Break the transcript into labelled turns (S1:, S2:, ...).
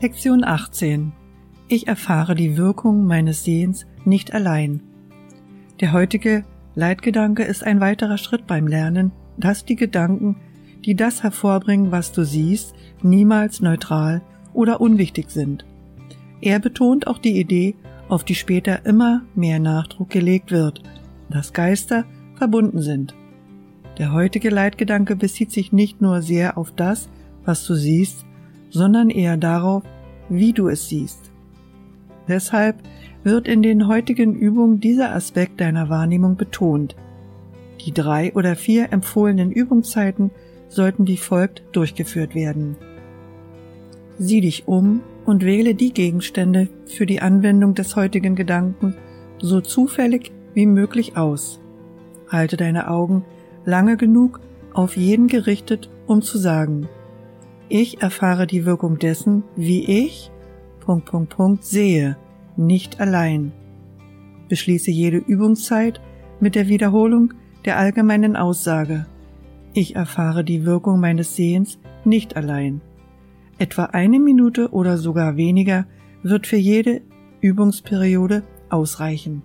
S1: Lektion 18. Ich erfahre die Wirkung meines Sehens nicht allein. Der heutige Leitgedanke ist ein weiterer Schritt beim Lernen, dass die Gedanken, die das hervorbringen, was du siehst, niemals neutral oder unwichtig sind. Er betont auch die Idee, auf die später immer mehr Nachdruck gelegt wird, dass Geister verbunden sind. Der heutige Leitgedanke bezieht sich nicht nur sehr auf das, was du siehst, sondern eher darauf, wie du es siehst. Deshalb wird in den heutigen Übungen dieser Aspekt deiner Wahrnehmung betont. Die drei oder vier empfohlenen Übungszeiten sollten wie folgt durchgeführt werden. Sieh dich um und wähle die Gegenstände für die Anwendung des heutigen Gedanken so zufällig wie möglich aus. Halte deine Augen lange genug auf jeden gerichtet, um zu sagen, ich erfahre die Wirkung dessen, wie ich Punkt, Punkt, Punkt, sehe, nicht allein. Beschließe jede Übungszeit mit der Wiederholung der allgemeinen Aussage. Ich erfahre die Wirkung meines Sehens nicht allein. Etwa eine Minute oder sogar weniger wird für jede Übungsperiode ausreichen.